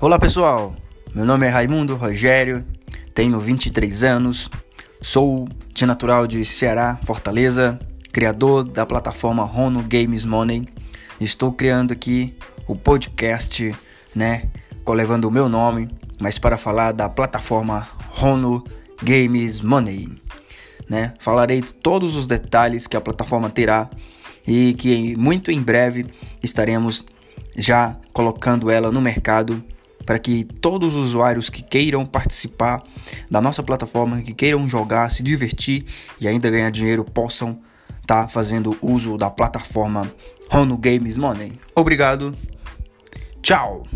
Olá pessoal, meu nome é Raimundo Rogério, tenho 23 anos, sou de natural de Ceará, Fortaleza, criador da plataforma Rono Games Money. Estou criando aqui o podcast, né, levando o meu nome, mas para falar da plataforma Rono Games Money, né? Falarei todos os detalhes que a plataforma terá e que muito em breve estaremos já colocando ela no mercado para que todos os usuários que queiram participar da nossa plataforma, que queiram jogar, se divertir e ainda ganhar dinheiro, possam estar tá fazendo uso da plataforma Rono Games Money. Obrigado. Tchau.